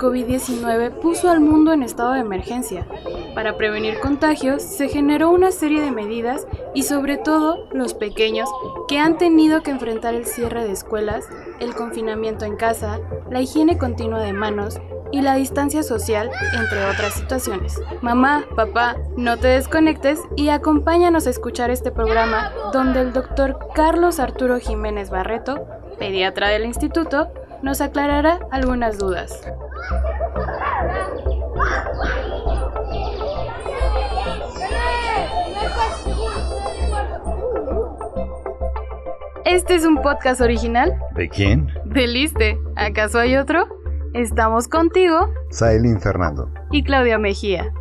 COVID-19 puso al mundo en estado de emergencia. Para prevenir contagios se generó una serie de medidas y sobre todo los pequeños que han tenido que enfrentar el cierre de escuelas, el confinamiento en casa, la higiene continua de manos y la distancia social, entre otras situaciones. Mamá, papá, no te desconectes y acompáñanos a escuchar este programa donde el doctor Carlos Arturo Jiménez Barreto, pediatra del instituto, nos aclarará algunas dudas. Este es un podcast original ¿De quién? de Liste. ¿Acaso hay otro? Estamos contigo Sailin Fernando. y Claudia Mejía.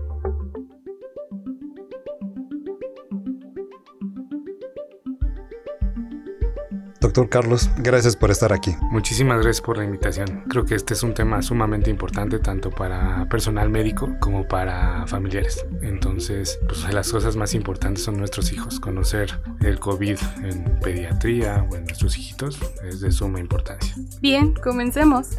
Doctor Carlos, gracias por estar aquí. Muchísimas gracias por la invitación. Creo que este es un tema sumamente importante tanto para personal médico como para familiares. Entonces, pues las cosas más importantes son nuestros hijos. Conocer el COVID en pediatría o en nuestros hijitos es de suma importancia. Bien, comencemos.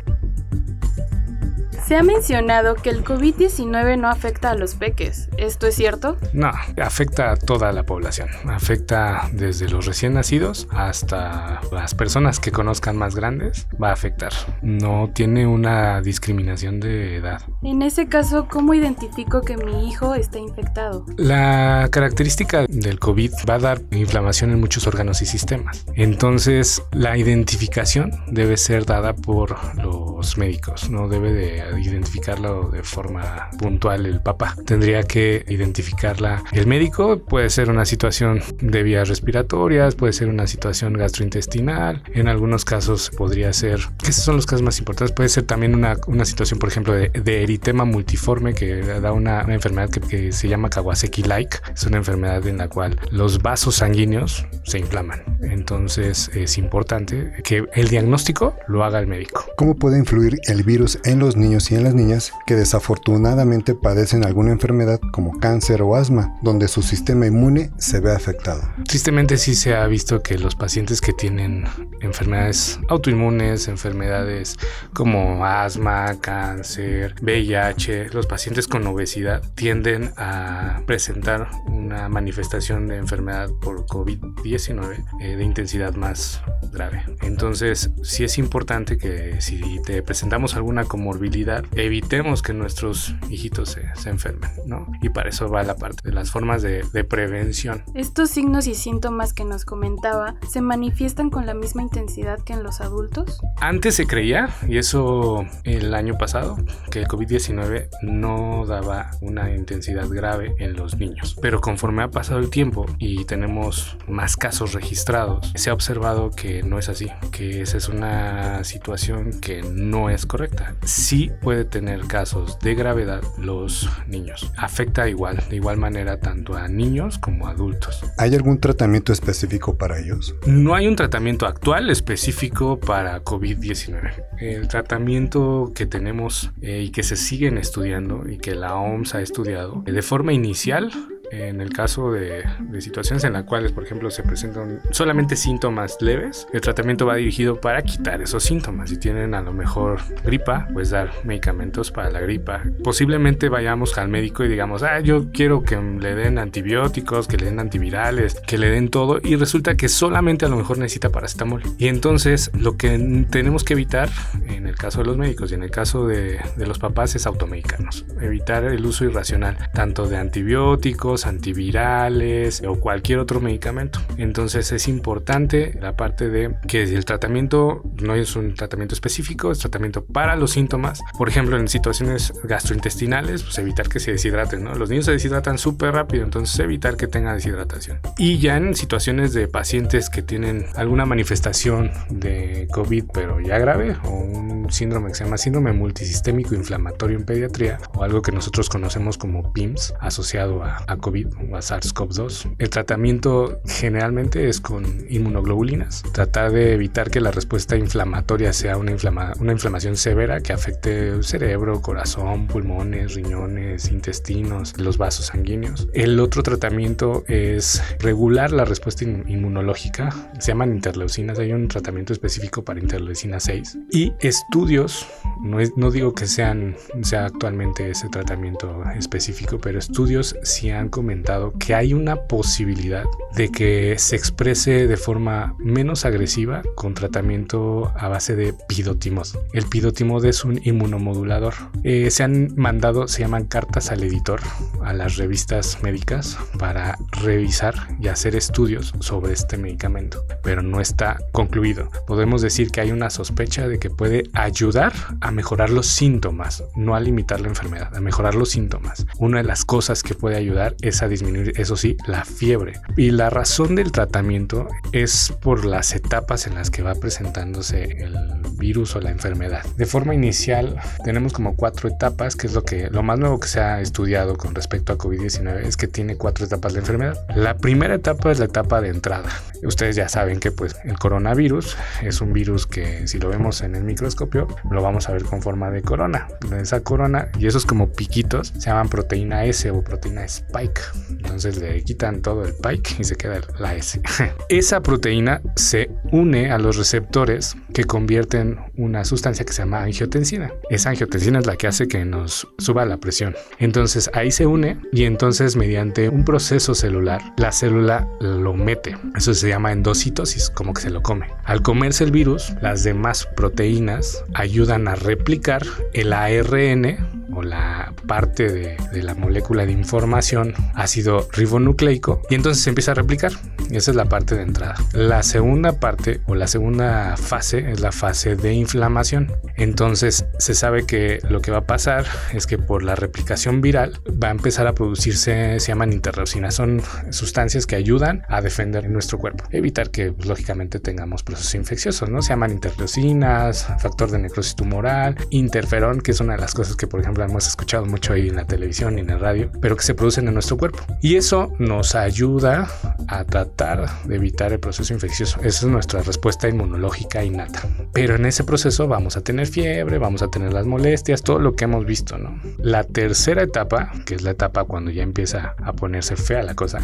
Se ha mencionado que el COVID-19 no afecta a los peques. ¿Esto es cierto? No, afecta a toda la población. Afecta desde los recién nacidos hasta las personas que conozcan más grandes. Va a afectar. No tiene una discriminación de edad. En ese caso, ¿cómo identifico que mi hijo está infectado? La característica del COVID va a dar inflamación en muchos órganos y sistemas. Entonces, la identificación debe ser dada por los médicos. No debe de identificarlo de forma puntual el papá. Tendría que identificarla el médico. Puede ser una situación de vías respiratorias, puede ser una situación gastrointestinal. En algunos casos podría ser, que esos son los casos más importantes, puede ser también una, una situación, por ejemplo, de, de eritema multiforme que da una, una enfermedad que, que se llama Kawasaki-like. Es una enfermedad en la cual los vasos sanguíneos se inflaman. Entonces es importante que el diagnóstico lo haga el médico. ¿Cómo puede influir el virus en los niños y en las niñas que desafortunadamente padecen alguna enfermedad como cáncer o asma, donde su sistema inmune se ve afectado? Tristemente sí se ha visto que los pacientes que tienen enfermedades autoinmunes, enfermedades como asma, cáncer, VIH, los pacientes con obesidad tienden a presentar una manifestación de enfermedad por COVID-19 eh, de intensidad más grave. Entonces sí es importante que si te presentamos alguna comorbilidad, evitemos que nuestros hijitos se, se enfermen, ¿no? Y para eso va la parte de las formas de, de prevención. ¿Estos signos y síntomas que nos comentaba se manifiestan con la misma intensidad que en los adultos? Antes se creía, y eso el año pasado, que el COVID-19 no daba una intensidad grave en los niños. Pero conforme ha pasado el tiempo y tenemos más casos registrados, se ha observado que no es así, que esa es una situación que no es correcta. Sí puede tener casos de gravedad los niños. Afecta igual, de igual manera tanto a niños como a adultos. ¿Hay algún tratamiento específico para ellos? No hay un tratamiento actual específico para COVID-19. El tratamiento que tenemos eh, y que se siguen estudiando y que la OMS ha estudiado de forma inicial en el caso de, de, situaciones en las cuales, por ejemplo, se presentan solamente síntomas leves, el tratamiento va dirigido para quitar esos síntomas. Si tienen a lo mejor gripa, pues dar medicamentos para la gripa. Posiblemente vayamos al médico y digamos, ah, yo quiero que le den antibióticos, que le den antivirales, que le den todo, y resulta que solamente a lo mejor necesita paracetamol. Y entonces lo que tenemos que evitar, en el caso de los médicos y en el caso de, de los papás, es automedicarnos. Evitar el uso irracional tanto de antibióticos, antivirales o cualquier otro medicamento. Entonces es importante la parte de que el tratamiento no es un tratamiento específico, es tratamiento para los síntomas. Por ejemplo, en situaciones gastrointestinales, pues evitar que se deshidraten. Los niños se deshidratan súper rápido, entonces evitar que tenga deshidratación. Y ya en situaciones de pacientes que tienen alguna manifestación de COVID, pero ya grave, o un síndrome que se llama síndrome multisistémico inflamatorio en pediatría, o algo que nosotros conocemos como PIMS, asociado a, a COVID o a SARS-CoV-2. El tratamiento generalmente es con inmunoglobulinas, tratar de evitar que la respuesta inflamatoria sea una, inflama una inflamación severa que afecte el cerebro, corazón, pulmones, riñones, intestinos, los vasos sanguíneos. El otro tratamiento es regular la respuesta inmunológica, se llaman interleucinas, hay un tratamiento específico para interleucina 6 y estudios, no, es, no digo que sean, sea actualmente ese tratamiento específico, pero estudios sí han comentado que hay una posibilidad de que se exprese de forma menos agresiva con tratamiento a base de pidotimod. El pidotimod es un inmunomodulador. Eh, se han mandado, se llaman cartas al editor, a las revistas médicas para revisar y hacer estudios sobre este medicamento, pero no está concluido. Podemos decir que hay una sospecha de que puede ayudar a mejorar los síntomas, no a limitar la enfermedad, a mejorar los síntomas. Una de las cosas que puede ayudar es a disminuir, eso sí, la fiebre. Y la razón del tratamiento es por las etapas en las que va presentándose el virus o la enfermedad. De forma inicial tenemos como cuatro etapas, que es lo que lo más nuevo que se ha estudiado con respecto a COVID-19 es que tiene cuatro etapas de enfermedad. La primera etapa es la etapa de entrada. Ustedes ya saben que pues el coronavirus es un virus que si lo vemos en el microscopio lo vamos a ver con forma de corona. Esa corona y esos como piquitos se llaman proteína S o proteína spike. Entonces le quitan todo el pike y se queda la S. Esa proteína se une a los receptores que convierten una sustancia que se llama angiotensina. Esa angiotensina es la que hace que nos suba la presión. Entonces ahí se une y entonces mediante un proceso celular la célula lo mete. Eso se llama endocitosis, como que se lo come. Al comerse el virus, las demás proteínas ayudan a replicar el ARN o la parte de, la molécula de información ácido ribonucleico y entonces se empieza a replicar. Esa es la parte de entrada. La segunda parte o la segunda fase es la fase de inflamación. Entonces se sabe que lo que va a pasar es que por la replicación viral va a empezar a producirse, se llaman interleucinas, son sustancias que ayudan a defender nuestro cuerpo, evitar que pues, lógicamente tengamos procesos infecciosos, ¿no? Se llaman interleucinas, factor de necrosis tumoral, interferón, que es una de las cosas que por ejemplo hemos escuchado mucho ahí en la televisión y en la radio, pero que se producen en nuestro cuerpo. Y eso nos ayuda a tratar de evitar el proceso infeccioso. Esa es nuestra respuesta inmunológica innata. Pero en ese proceso vamos a tener fiebre, vamos a tener las molestias, todo lo que hemos visto, ¿no? La tercera etapa, que es la etapa cuando ya empieza a ponerse fea la cosa,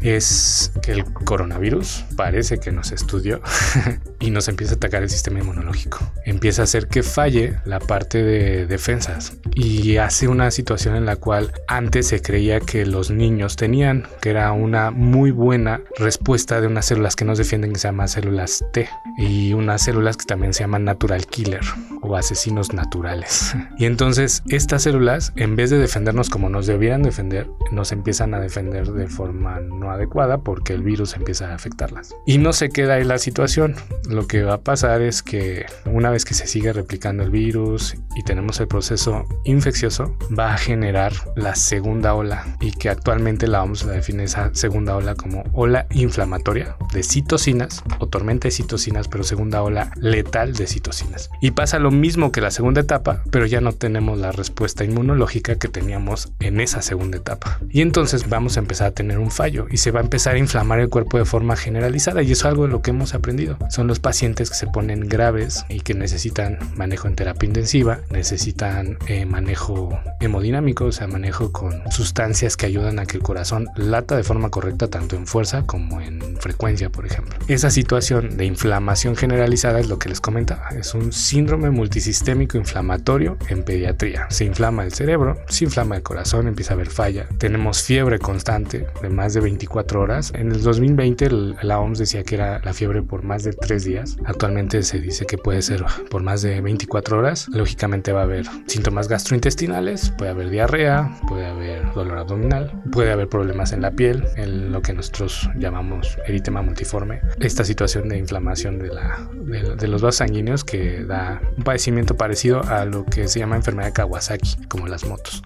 es que el coronavirus parece que nos estudió y nos empieza a atacar el sistema inmunológico. Empieza a hacer que falle la parte de defensas y hace una situación en la cual antes se creía que los niños tenían, que era una muy buena respuesta de unas células que nos defienden que se llaman células T y unas células que también se llaman natural killer o asesinos naturales. Y entonces estas células, en vez de defendernos como nos debieran defender, nos empiezan a defender de forma no adecuada porque el virus empieza a afectarlas. Y no se queda ahí la situación. Lo que va a pasar es que una vez que se sigue replicando el virus y tenemos el proceso infeccioso, va a generar la segunda ola y que actualmente la vamos a definir esa segunda ola como ola inflamatoria de citocinas o tormenta de citocinas, pero segunda ola letal de citocinas. Y pasa lo mismo que la segunda etapa, pero ya no tenemos la respuesta inmunológica que teníamos en esa segunda etapa. Y entonces vamos a empezar a tener un fallo y se va a empezar a inflamar el cuerpo de forma generalizada y eso es algo de lo que hemos aprendido. Son los pacientes que se ponen graves y que necesitan manejo en terapia intensiva, necesitan eh, manejo hemodinámico, o sea, manejo con sustancias que ayudan a que el corazón lata de forma correcta tanto en fuerza como en frecuencia, por ejemplo. Esa situación de inflamación generalizada es lo que les comentaba, es un síndrome multisistémico inflamatorio en pediatría. Se inflama el cerebro, se inflama el corazón, empieza a haber falla. Tenemos fiebre constante de más de 24 horas. En el 2020 la OMS decía que era la fiebre por más de 3 días. Actualmente se dice que puede ser por más de 24 horas. Lógicamente va a haber síntomas gastrointestinales, puede haber diarrea, puede haber dolor abdominal, puede haber problemas en la piel, en lo que nosotros llamamos eritema multiforme. Esta situación de inflamación de, la, de, los vasos sanguíneos que da un padecimiento parecido a lo que se llama enfermedad de Kawasaki, como las motos.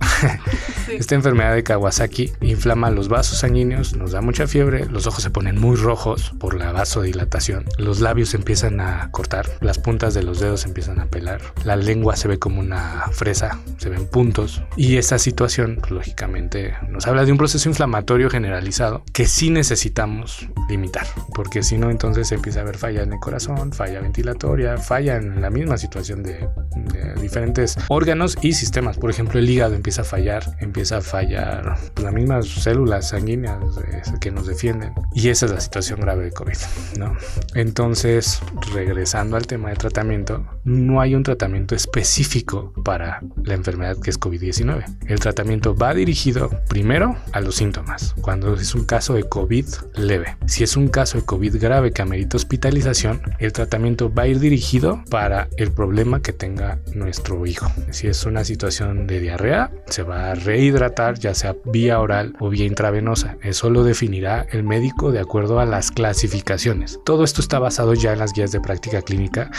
Esta enfermedad de Kawasaki inflama los vasos sanguíneos, nos da mucha fiebre, los ojos se ponen muy rojos por la vasodilatación, los labios empiezan a cortar, las puntas de los dedos empiezan a pelar, la lengua se ve como una fresa, se ven puntos y esta situación pues, lógicamente nos habla de un proceso inflamatorio generalizado que sí necesitamos limitar, porque si no entonces empieza a haber falla en el corazón, falla ventilatoria, falla en la misma situación de, diferentes órganos y sistemas. Por ejemplo, el hígado empieza a fallar, empieza a fallar las mismas células sanguíneas que nos defienden. Y esa es la situación grave de COVID, ¿no? Entonces, regresando al tema de tratamiento, no hay un tratamiento específico para la enfermedad que es COVID-19. El tratamiento va dirigido primero a los síntomas, cuando es un caso de COVID leve. Si es un caso de COVID grave que amerita hospitalización, el tratamiento va a ir dirigido para el problema que tenga nuestro hijo. Si es una situación de diarrea, se va a rehidratar ya sea vía oral o vía intravenosa. Eso lo definirá el médico de acuerdo a las clasificaciones. Todo esto está basado ya en las guías de práctica clínica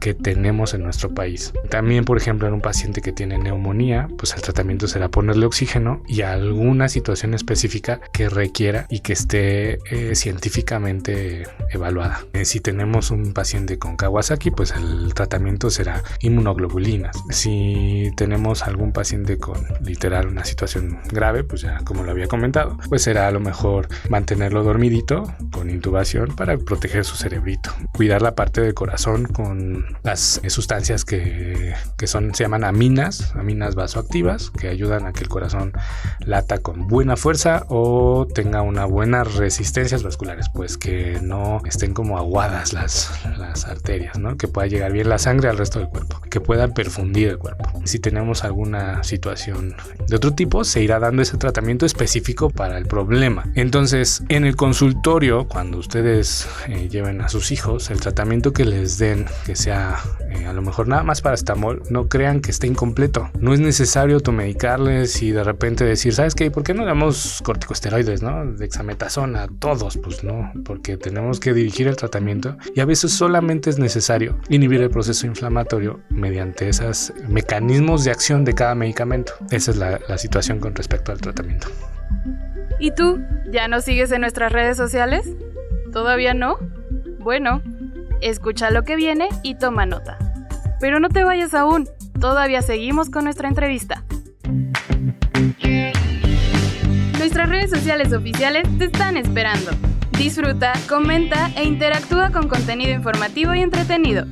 que tenemos en nuestro país. También, por ejemplo, en un paciente que tiene neumonía, pues el tratamiento será ponerle oxígeno y alguna situación específica que requiera y que esté eh, científicamente evaluada. Eh, si tenemos un paciente con Kawasaki, pues el tratamiento será inmunoglobulinas. Si tenemos algún paciente con literal una situación grave, pues ya como lo había comentado, pues será a lo mejor mantenerlo dormidito con intubación para proteger su cerebrito. Cuidar la parte del corazón con las sustancias que, que son, se llaman aminas, aminas vasoactivas, que ayudan a que el corazón lata con buena fuerza o tenga una buena resistencias vasculares, pues que no estén como aguadas las, las arterias, ¿no? Que pueda llegar bien la sangre al resto del cuerpo, que pueda perfundir el cuerpo. Si tenemos alguna situación de otro tipo, se irá dando ese tratamiento específico para el problema. Entonces, en el consultorio, cuando ustedes eh, lleven a sus hijos, el tratamiento que les den, que sea eh, a lo mejor nada más para estamol, no crean que esté incompleto. No es necesario automedicarles y de repente decir, ¿sabes qué? ¿Por qué no damos corticosteroides, no? Dexametasona todos, pues no, porque tenemos que dirigir el tratamiento y a veces solamente es necesario inhibir el proceso inflamatorio mediante esos mecanismos de acción de cada medicamento. Esa es la, la situación con respecto al tratamiento. ¿Y tú? ¿Ya nos sigues en nuestras redes sociales? ¿Todavía no? Bueno, escucha lo que viene y toma nota. Pero no te vayas aún, todavía seguimos con nuestra entrevista. Nuestras redes sociales oficiales te están esperando. Disfruta, comenta e interactúa con contenido informativo y entretenido.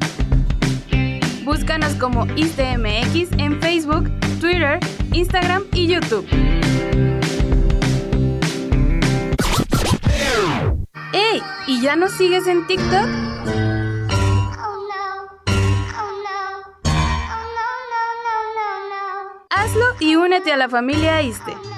Búscanos como ISTMX en Facebook, Twitter, Instagram y YouTube. ¡Ey! ¿Y ya nos sigues en TikTok? Y únete a la familia ISTE.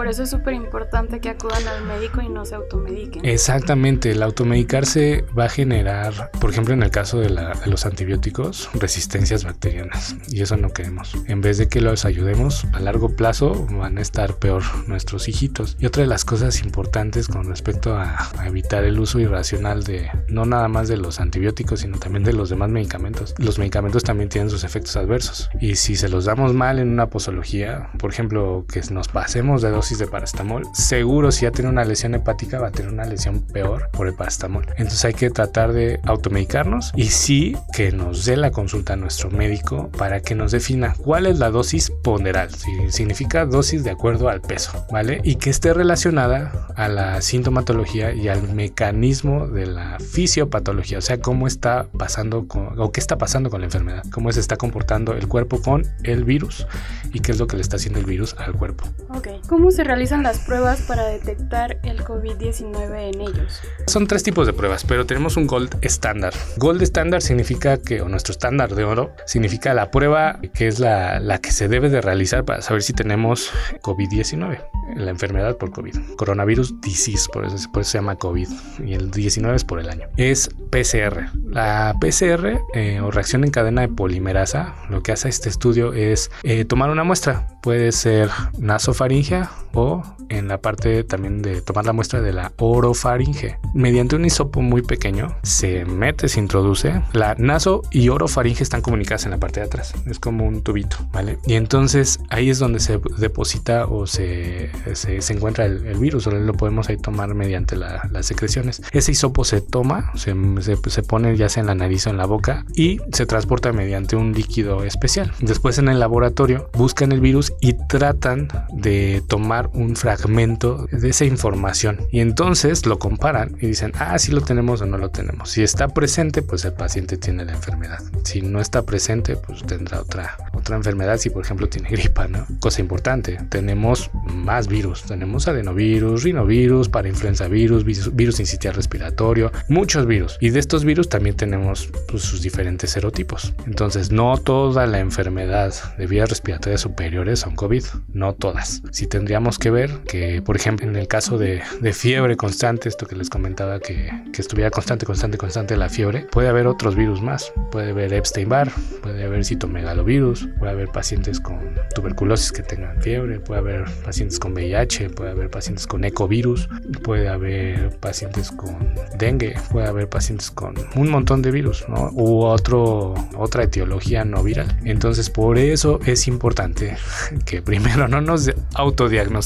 Por eso es súper importante que acudan al médico y no se automediquen. Exactamente, el automedicarse va a generar, por ejemplo, en el caso de, los antibióticos, resistencias bacterianas. Y eso no queremos. En vez de que los ayudemos, a largo plazo van a estar peor nuestros hijitos. Y otra de las cosas importantes con respecto a, a evitar el uso irracional de no nada más de los antibióticos, sino también de los demás medicamentos. Los medicamentos también tienen sus efectos adversos. Y si se los damos mal en una posología, por ejemplo, que nos pasemos de dosis dosis de paracetamol, seguro si ya tiene una lesión hepática va a tener una lesión peor por el paracetamol. Entonces hay que tratar de automedicarnos y sí que nos dé la consulta a nuestro médico para que nos defina cuál es la dosis ponderal. significa dosis de acuerdo al peso, ¿vale? Y que esté relacionada a la sintomatología y al mecanismo de la fisiopatología, o sea, cómo está pasando con, o qué está pasando con la enfermedad, cómo se está comportando el cuerpo con el virus y qué es lo que le está haciendo el virus al cuerpo. Ok, ¿cómo se realizan las pruebas para detectar el COVID-19 en ellos? Son tres tipos de pruebas, pero tenemos un gold estándar. Gold estándar significa que, o nuestro estándar de oro, significa la prueba que es la, la que se debe de realizar para saber si tenemos COVID-19, la enfermedad por COVID. Coronavirus disease, por eso, se llama COVID, y el 19 es por el año. Es PCR. La PCR eh, o reacción en cadena de polimerasa, lo que hace este estudio es eh, tomar una muestra. Puede ser nasofaringea o en la parte también de tomar la muestra de la orofaringe. Mediante un hisopo muy pequeño se mete, se introduce. La naso y orofaringe están comunicadas en la parte de atrás. Es como un tubito, ¿vale? Y entonces ahí es donde se deposita o se, se, encuentra el, virus. O lo podemos ahí tomar mediante las secreciones. Ese hisopo se toma, se, se, pone ya sea en la nariz o en la boca y se transporta mediante un líquido especial. Después en el laboratorio buscan el virus y tratan de tomar un fragmento de esa información y entonces lo comparan y dicen, ah, si lo tenemos o no lo tenemos. Si está presente, pues el paciente tiene la enfermedad. Si no está presente, pues tendrá otra, otra enfermedad. Si por ejemplo tiene gripa, ¿no? Cosa importante, tenemos más virus. Tenemos adenovirus, rinovirus, parainfluenza virus, virus, virus respiratorio, muchos virus. Y de estos virus también tenemos pues, sus diferentes serotipos. Entonces, no toda la enfermedad de vías respiratorias superiores son COVID, no todas. Si tendríamos que ver que, por ejemplo, en el caso de, fiebre constante, esto que les comentaba, que, que, estuviera constante, constante, constante la fiebre, puede haber otros virus más. Puede haber Epstein-Barr, puede haber citomegalovirus, puede haber pacientes con tuberculosis que tengan fiebre, puede haber pacientes con VIH, puede haber pacientes con ecovirus, puede haber pacientes con dengue, puede haber pacientes con un montón de virus, ¿no? U otro, otra etiología no viral. Entonces, por eso es importante que primero no nos autodiagnostiquemos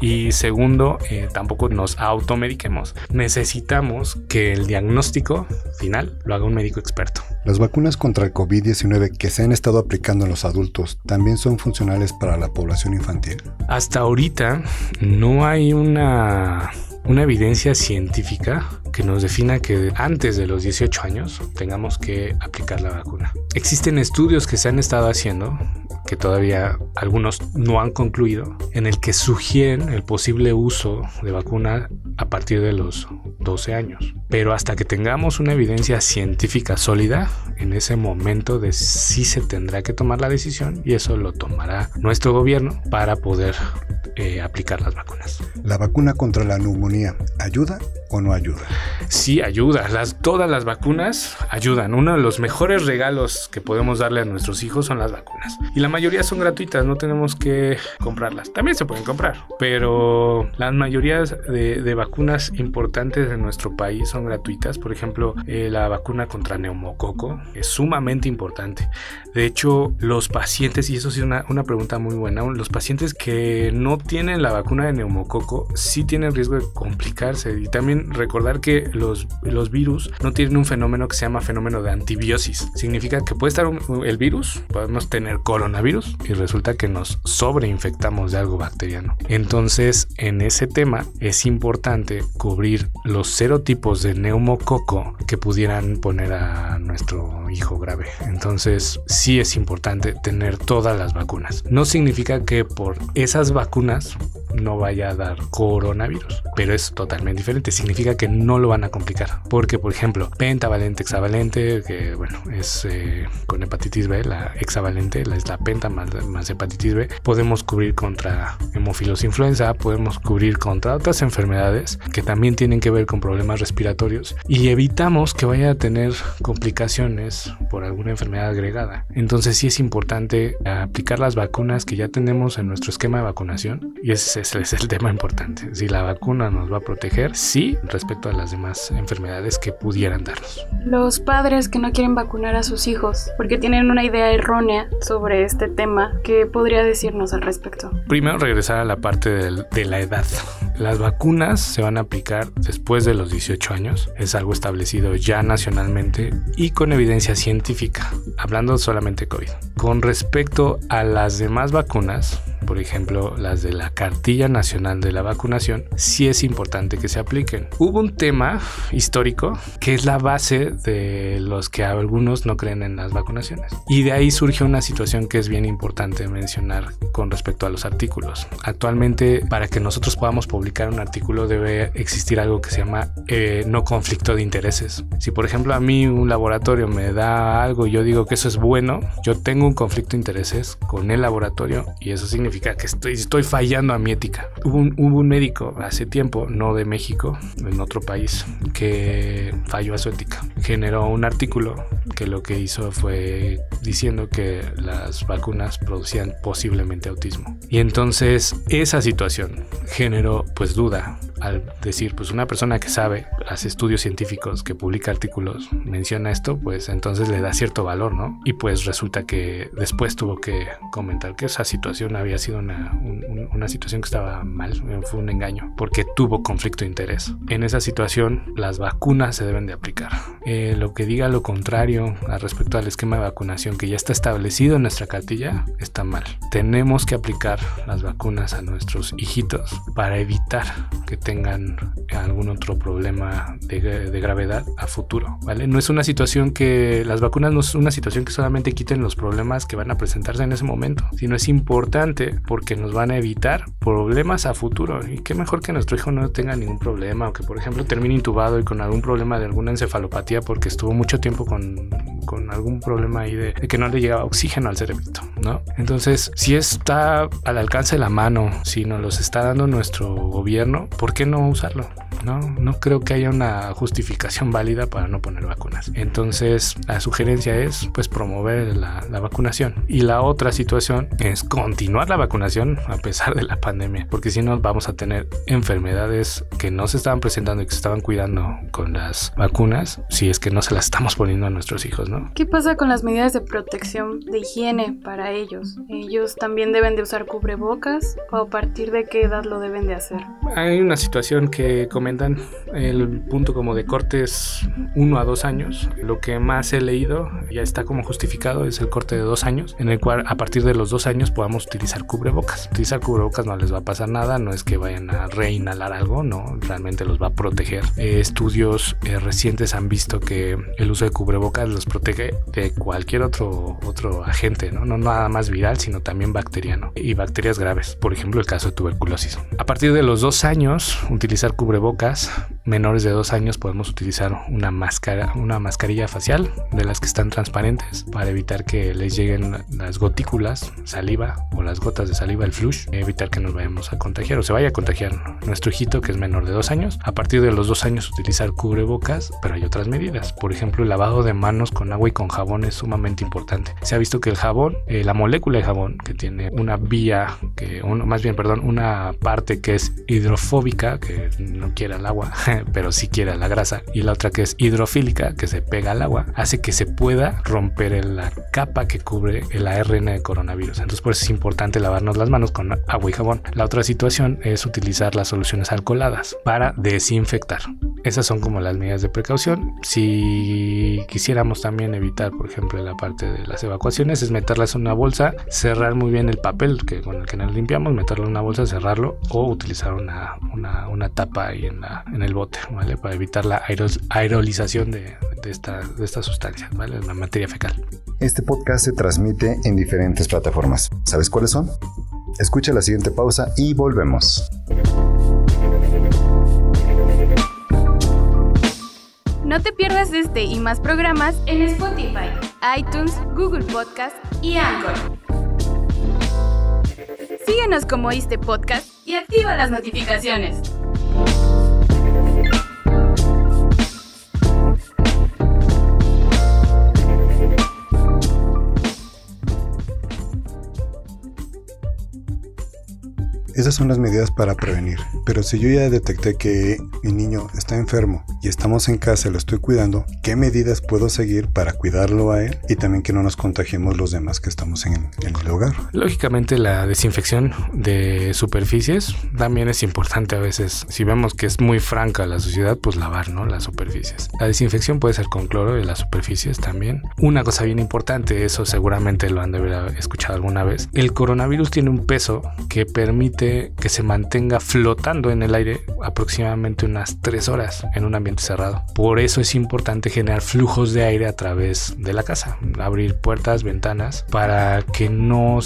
y segundo, eh, tampoco nos automediquemos. Necesitamos que el diagnóstico final lo haga un médico experto. Las vacunas contra el COVID-19 que se han estado aplicando en los adultos también son funcionales para la población infantil. Hasta ahorita no hay una una evidencia científica que nos defina que antes de los 18 años tengamos que aplicar la vacuna. Existen estudios que se han estado haciendo que todavía algunos no han concluido, en el que sugieren el posible uso de vacuna a partir de los 12 años. Pero hasta que tengamos una evidencia científica sólida, en ese momento de sí se tendrá que tomar la decisión y eso lo tomará nuestro gobierno para poder eh, aplicar las vacunas. ¿La vacuna contra la neumonía ayuda no ayuda? Sí, ayuda. Las, todas las vacunas ayudan. Uno de los mejores regalos que podemos darle a nuestros hijos son las vacunas. Y la mayoría son gratuitas, no tenemos que comprarlas. También se pueden comprar, pero la mayoría de, vacunas importantes de nuestro país son gratuitas. Por ejemplo, eh, la vacuna contra neumococo es sumamente importante. De hecho, los pacientes, y eso sí es una, una pregunta muy buena, los pacientes que no tienen la vacuna de neumococo sí tienen riesgo de complicarse. Y también recordar que los, los virus no tienen un fenómeno que se llama fenómeno de antibiosis. Significa que puede estar el virus, podemos tener coronavirus y resulta que nos sobreinfectamos de algo bacteriano. Entonces, en ese tema es importante cubrir los serotipos de neumococo que pudieran poner a nuestro hijo grave. Entonces, sí es importante tener todas las vacunas. No significa que por esas vacunas no vaya a dar coronavirus, pero es totalmente diferente. Significa que no lo van a complicar, porque por ejemplo, pentavalente, hexavalente, que bueno, es eh, con hepatitis B, la hexavalente, la, es la penta más, hepatitis B, podemos cubrir contra hemofilos influenza, podemos cubrir contra otras enfermedades que también tienen que ver con problemas respiratorios y evitamos que vaya a tener complicaciones por alguna enfermedad agregada. Entonces sí es importante aplicar las vacunas que ya tenemos en nuestro esquema de vacunación y es ese es el tema importante. Si la vacuna nos va a proteger, sí, respecto a las demás enfermedades que pudieran darnos. Los padres que no quieren vacunar a sus hijos porque tienen una idea errónea sobre este tema, ¿qué podría decirnos al respecto? Primero regresar a la parte de la edad. Las vacunas se van a aplicar después de los 18 años. Es algo establecido ya nacionalmente y con evidencia científica, hablando solamente COVID. Con respecto a las demás vacunas, por ejemplo las de la Cartilla Nacional de la Vacunación, sí es importante que se apliquen. Hubo un tema histórico que es la base de los que algunos no creen en las vacunaciones. Y de ahí surge una situación que es bien importante mencionar con respecto a los artículos. Actualmente, para que nosotros podamos publicar un artículo debe existir algo que se llama eh, no conflicto de intereses. Si por ejemplo a mí un laboratorio me da algo y yo digo que eso es bueno, yo tengo un conflicto de intereses con el laboratorio y eso significa que estoy, fallando a mi ética. Hubo un, hubo un médico hace tiempo, no de México, en otro país, que falló a su ética. Generó un artículo que lo que hizo fue diciendo que las vacunas producían posiblemente autismo. Y entonces esa situación generó pues duda al decir pues una persona que sabe, hace estudios científicos, que publica artículos, menciona esto, pues entonces le da cierto valor, ¿no? Y pues resulta que después tuvo que comentar que esa situación había sido una, una situación que estaba mal, fue un engaño, porque tuvo conflicto de interés. En esa situación las vacunas se deben de aplicar. Eh, lo que diga lo contrario al respecto al esquema de vacunación que ya está establecido en nuestra cartilla está mal. Tenemos que aplicar las vacunas a nuestros hijitos para evitar que tengan algún otro problema de, de gravedad a futuro, ¿vale? No es una situación que las vacunas no es una situación que solamente quiten los problemas que van a presentarse en ese momento, sino es importante porque nos van a evitar problemas a futuro. Y qué mejor que nuestro hijo no tenga ningún problema o que, por ejemplo, termine intubado y con algún problema de alguna encefalopatía porque estuvo mucho tiempo con, con algún problema ahí de, que no le llegaba oxígeno al cerebro, ¿no? Entonces, si está al alcance de la mano, si nos los está dando nuestro gobierno, ¿por qué no usarlo? No, no creo que haya una justificación válida para no poner vacunas. Entonces, la sugerencia es pues promover la, la vacunación. Y la otra situación es continuar la vacunación a pesar de la pandemia, porque si no vamos a tener enfermedades que no se estaban presentando y que se estaban cuidando con las vacunas, si es que no se las estamos poniendo a nuestros hijos, ¿no? ¿Qué pasa con las medidas de protección de higiene para ellos? ¿Ellos también deben de usar cubrebocas o a partir de qué edad lo deben de hacer? Hay una situación que comentan, el punto como de cortes uno a dos años. Lo que más he leído ya está como justificado es el corte de dos años, en el cual a partir de los dos años podamos utilizar cubrebocas. Utilizar cubrebocas no les va a pasar nada, no es que vayan a reinhalar algo, no, realmente los va a proteger. Eh, estudios eh, recientes han visto que el uso de cubrebocas los protege de cualquier otro, otro agente, ¿no? no nada más viral, sino también bacteriano y bacterias graves, por ejemplo el caso de tuberculosis. A partir de los dos años, utilizar cubrebocas, menores de dos años podemos utilizar una máscara, una mascarilla facial de las que están transparentes para evitar que les lleguen las gotículas, saliva o las gotas de saliva, el flush, evitar que nos vayamos a contagiar o se vaya a contagiar nuestro hijito que es menor de dos años. A partir de los dos años utilizar cubrebocas, pero hay otras medidas. Por ejemplo, el lavado de manos con agua y con jabón es sumamente importante. Se ha visto que el jabón, eh, la molécula de jabón, que tiene una vía, que más bien, perdón, una parte que es hidrofóbica, que no quiere el agua, pero sí quiere la grasa, y la otra que es hidrofílica, que se pega al agua, hace que se pueda romper la capa que cubre el ARN de coronavirus. Entonces, por eso es importante lavarnos las manos con agua y jabón. La otra situación es utilizar las soluciones alcoholadas para desinfectar. Esas son como las medidas de precaución. Si quisiéramos también evitar, por ejemplo, la parte de las evacuaciones, es meterlas en una bolsa, cerrar muy bien el papel que con el que nos limpiamos, meterlo en una bolsa, cerrarlo o utilizar una, una, una tapa ahí en, la, en el bote, ¿vale? Para evitar la aerolización de, de, esta, de esta sustancia, ¿vale? La materia fecal. Este podcast se transmite en diferentes plataformas. ¿Sabes cuáles son? Escucha la siguiente pausa y volvemos. No te pierdas este y más programas en Spotify, iTunes, Google Podcast y Anchor. Síguenos como este podcast y activa las notificaciones. Esas son las medidas para prevenir. Pero si yo ya detecté que mi niño está enfermo y estamos en casa lo estoy cuidando, ¿qué medidas puedo seguir para cuidarlo a él y también que no nos contagiemos los demás que estamos en, en el hogar? Lógicamente la desinfección de superficies también es importante a veces. Si vemos que es muy franca la suciedad, pues lavar, ¿no? Las superficies. La desinfección puede ser con cloro de las superficies también. Una cosa bien importante, eso seguramente lo han de haber escuchado alguna vez. El coronavirus tiene un peso que permite que se mantenga flotando en el aire aproximadamente unas 3 horas en un ambiente cerrado. Por eso es importante generar flujos de aire a través de la casa, abrir puertas, ventanas, para que no,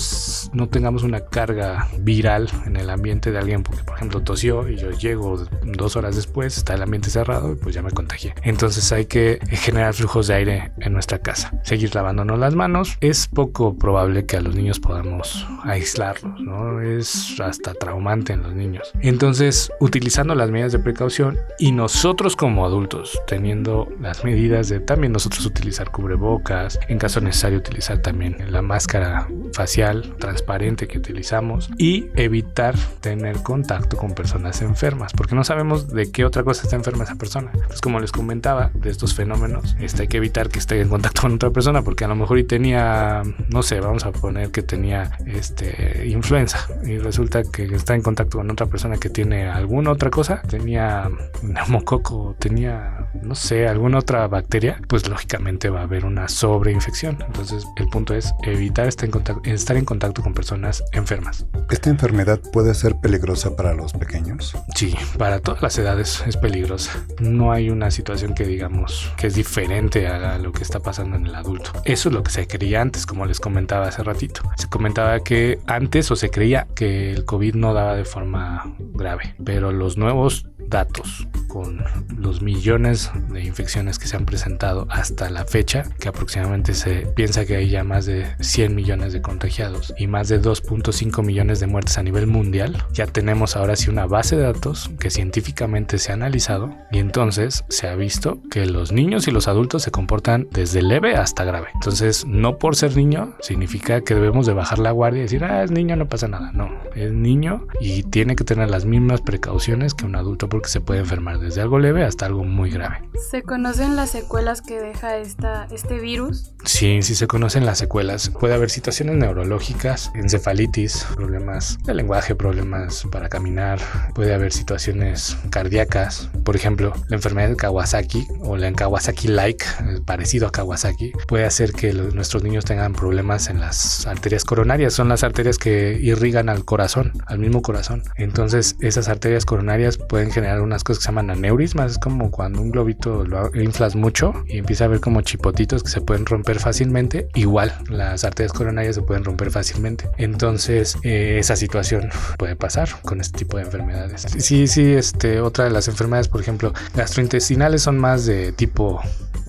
no tengamos una carga viral en el ambiente de alguien, porque por ejemplo tosió y yo llego dos horas después, está el ambiente cerrado y pues ya me contagié. Entonces hay que generar flujos de aire en nuestra casa. Seguir lavándonos las manos. Es poco probable que a los niños podamos aislarlos, ¿no? Es hasta traumante en los niños. Entonces, utilizando las medidas de precaución y nosotros como adultos teniendo las medidas de también nosotros utilizar cubrebocas, en caso necesario utilizar también la máscara facial transparente que utilizamos y evitar tener contacto con personas enfermas, porque no sabemos de qué otra cosa está enferma esa persona. Pues como les comentaba, de estos fenómenos, este, hay que evitar que esté en contacto con otra persona, porque a lo mejor y tenía, no sé, vamos a poner que tenía este, influenza y resulta que está en contacto con otra persona que tiene alguna otra cosa, tenía neumococo, tenía, no sé, alguna otra bacteria, pues lógicamente va a haber una sobreinfección. Entonces el punto es evitar estar en contacto, estar en contacto con personas enfermas. ¿Esta enfermedad puede ser peligrosa para los pequeños? Sí, para todas las edades es peligrosa. No hay una situación que digamos que es diferente a lo que está pasando en el adulto. Eso es lo que se creía antes, como les comentaba hace ratito. Se comentaba que antes o se creía que el COVID no daba de forma grave, pero los nuevos datos con los millones de infecciones que se han presentado hasta la fecha, que aproximadamente se piensa que hay ya más de 100 millones de contagiados y más de 2.5 millones de muertes a nivel mundial, ya tenemos ahora sí una base de datos que científicamente se ha analizado y entonces se ha visto que los niños y los adultos se comportan desde leve hasta grave. Entonces, no por ser niño significa que debemos de bajar la guardia y decir, ah, es niño, no pasa nada. No, es niño y tiene que tener las mismas precauciones que un adulto porque se puede enfermar desde algo leve hasta algo muy grave. ¿Se conocen las secuelas que deja esta, este virus? Sí, sí se conocen las secuelas. Puede haber situaciones neurológicas, encefalitis, problemas de lenguaje, problemas para caminar. Puede haber situaciones cardíacas. Por ejemplo, la enfermedad de Kawasaki o la Kawasaki-like, parecido a Kawasaki, puede hacer que los, nuestros niños tengan problemas en las arterias coronarias. Son las arterias que irrigan al corazón, al mismo corazón. Entonces, esas arterias coronarias pueden generar unas cosas que se llaman aneurismas. Es como cuando un globito lo inflas mucho y empieza a ver como chipotitos que se pueden romper fácilmente. Igual, las arterias coronarias se pueden romper fácilmente. Entonces, eh, esa situación puede pasar con este tipo de enfermedades. Sí, sí, este, otra de las enfermedades, por ejemplo, gastrointestinales son más de tipo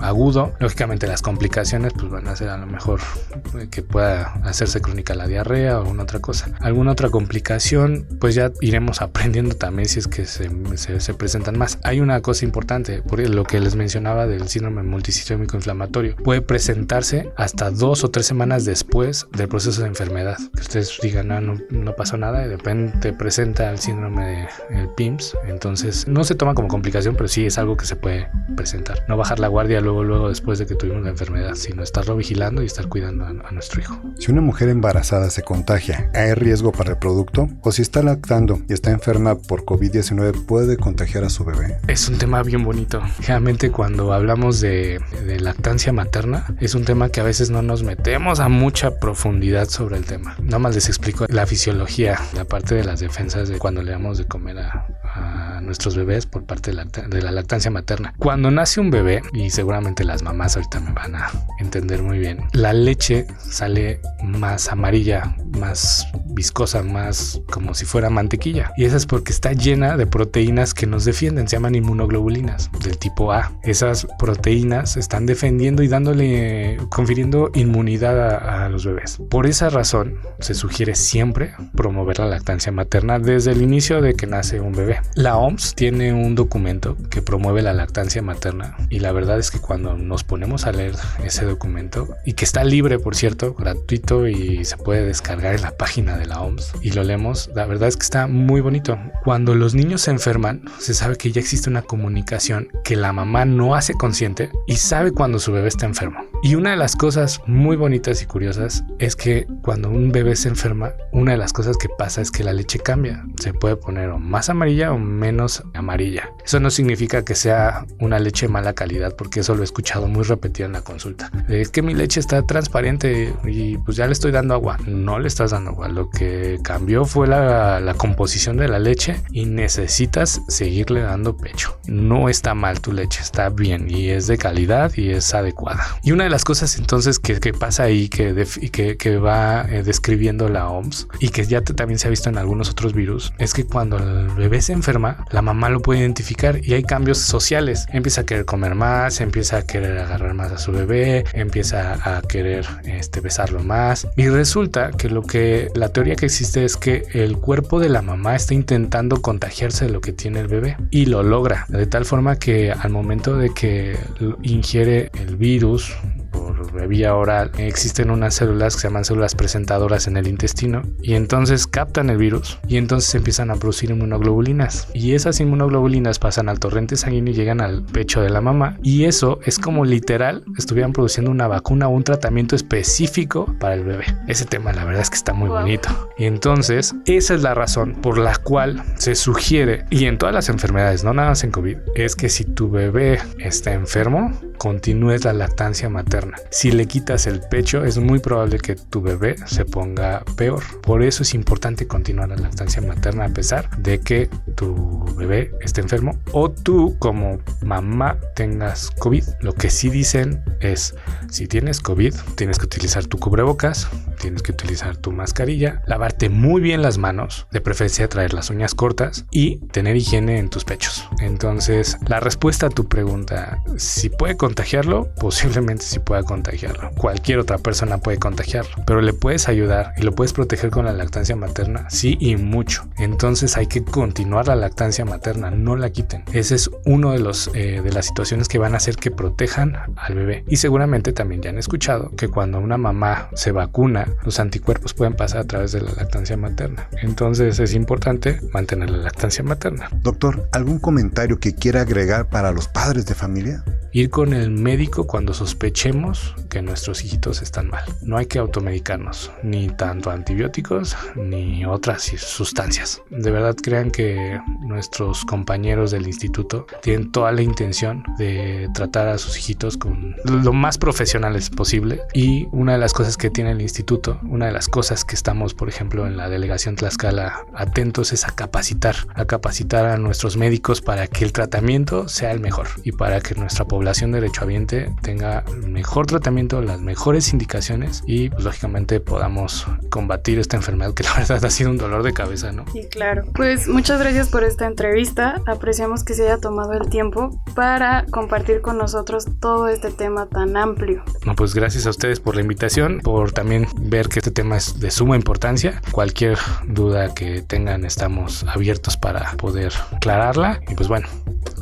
agudo. Lógicamente las complicaciones pues van a ser a lo mejor eh, que pueda hacerse crónica la diarrea o alguna otra cosa. Alguna otra complicación pues ya iremos aprendiendo también si es que se, se, presentan más. Hay una cosa importante, por lo que les mencionaba del síndrome multisistémico inflamatorio. Puede presentarse hasta dos o tres semanas después del proceso de enfermedad. Que ustedes digan, no, no, pasó nada y de repente presenta el síndrome del PIMS. Entonces no se toma como complicación, pero sí es algo que se puede presentar. No bajar la guardia luego, luego después de que tuvimos la enfermedad, sino estarlo vigilando y estar cuidando a, a, nuestro hijo. Si una mujer embarazada se contagia, ¿hay riesgo para el producto? ¿O si está lactando y está enferma por COVID-19, puede contagiar a su bebé? Es un tema bien bonito. Generalmente cuando hablamos de, de lactancia materna, es un tema que a veces no nos metemos a mucha profundidad sobre el tema. Nada más les explico la fisiología, la parte de las defensas de cuando le damos de comer a, a nuestros bebés por parte de la, de la, lactancia materna. Cuando nace un bebé, y seguramente las mamás ahorita me van a entender muy bien, la leche sale más amarilla, más viscosa, más como si fuera mantequilla. Y eso es porque está llena de proteínas que nos defienden, se llaman inmunoglobulinas del tipo A. Esas proteínas están defendiendo y dándole, confiriendo inmunidad a, a los bebés. Por esa razón, se sugiere siempre promover la lactancia materna desde el inicio de que nace un bebé. La OMS tiene un documento que promueve la lactancia materna y la verdad es que cuando nos ponemos a leer ese documento y que está libre por cierto, gratuito y se puede descargar en la página de la OMS y lo leemos, la verdad es que está muy bonito. Cuando los niños se enferman, se sabe que ya existe una comunicación que la mamá no hace consciente y sabe cuando su bebé está enfermo. Y una de las cosas muy bonitas y curiosas es que cuando un bebé se enferma, una de las cosas que pasa es que la leche cambia. Se puede poner más amarilla menos amarilla. Eso no significa que sea una leche de mala calidad, porque eso lo he escuchado muy repetido en la consulta. Es que mi leche está transparente y pues ya le estoy dando agua. No le estás dando agua. Lo que cambió fue la, la composición de la leche y necesitas seguirle dando pecho. No está mal tu leche, está bien y es de calidad y es adecuada. Y una de las cosas entonces que, que pasa ahí que, que, que va eh, describiendo la OMS y que ya también se ha visto en algunos otros virus es que cuando el bebé se enferma, la mamá lo puede identificar y hay cambios sociales. Empieza a querer comer más, empieza a querer agarrar más a su bebé, empieza a querer este, besarlo más. Y resulta que lo que la teoría que existe es que el cuerpo de la mamá está intentando contagiarse de lo que tiene el bebé y lo logra. De tal forma que al momento de que ingiere el virus, por vía oral existen unas células que se llaman células presentadoras en el intestino y entonces captan el virus y entonces empiezan a producir inmunoglobulinas y esas inmunoglobulinas pasan al torrente sanguíneo y llegan al pecho de la mamá y eso es como literal estuvieran produciendo una vacuna o un tratamiento específico para el bebé. Ese tema la verdad es que está muy bonito. Y entonces esa es la razón por la cual se sugiere y en todas las enfermedades, no nada más en COVID, es que si tu bebé está enfermo, continúes la lactancia materna. Si le quitas el pecho, es muy probable que tu bebé se ponga peor. Por eso es importante continuar la lactancia materna a pesar de que tu bebé esté enfermo o tú como mamá tengas COVID. Lo que sí dicen es, si tienes COVID, tienes que utilizar tu cubrebocas, tienes que utilizar tu mascarilla, lavarte muy bien las manos, de preferencia traer las uñas cortas y tener higiene en tus pechos. Entonces, la respuesta a tu pregunta, si puede contagiarlo, posiblemente sí pueda contagiarlo. Cualquier otra persona puede contagiarlo, pero le puedes ayudar y lo puedes proteger con la lactancia materna, sí y mucho. Entonces hay que continuar la lactancia materna, no la quiten. Ese es uno de los eh, de las situaciones que van a hacer que protejan al bebé. Y seguramente también ya han escuchado que cuando una mamá se vacuna, los anticuerpos pueden pasar a través de la lactancia materna. Entonces es importante mantener la lactancia materna. Doctor, ¿algún comentario que quiera agregar para los padres de familia? Ir con el médico cuando sospechemos que nuestros hijitos están mal. No hay que automedicarnos, ni tanto antibióticos ni otras sustancias. De verdad crean que nuestros compañeros del instituto tienen toda la intención de tratar a sus hijitos con lo más profesionales posible. Y una de las cosas que tiene el instituto, una de las cosas que estamos, por ejemplo, en la delegación Tlaxcala atentos es a capacitar, a capacitar a nuestros médicos para que el tratamiento sea el mejor y para que nuestra población derechohabiente tenga mejor tratamiento, las mejores indicaciones y pues, lógicamente podamos combatir esta enfermedad que la verdad ha sido un dolor de cabeza, ¿no? Sí, claro. Pues muchas gracias por esta entrevista. Apreciamos que se haya tomado el tiempo para compartir con nosotros todo este tema tan amplio. No, pues gracias a ustedes por la invitación, por también ver que este tema es de suma importancia. Cualquier duda que tengan estamos abiertos para poder aclararla y pues bueno,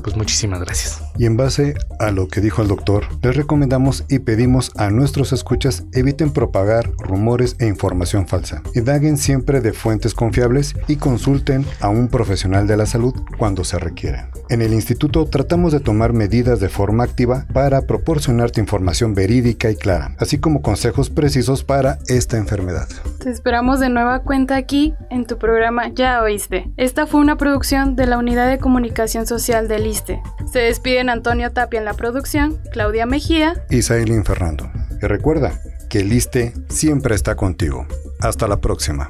pues muchísimas gracias. Y en base a lo que dijo el doctor, les recomendamos y pedimos a nuestros escuchas eviten propagar rumores e información falsa. Indaguen siempre de fuentes confiables y consulten a un profesional de la salud cuando se requiera. En el instituto tratamos de tomar medidas de forma activa para proporcionarte información verídica y clara, así como consejos precisos para esta enfermedad. Te esperamos de nueva cuenta aquí en tu programa Ya Oíste. Esta fue una producción de la Unidad de Comunicación Social del ISTE. Se despiden Antonio Tapia en la producción, Claudia Mejía y Sailin Fernando. Y recuerda que el ISTE siempre está contigo. Hasta la próxima.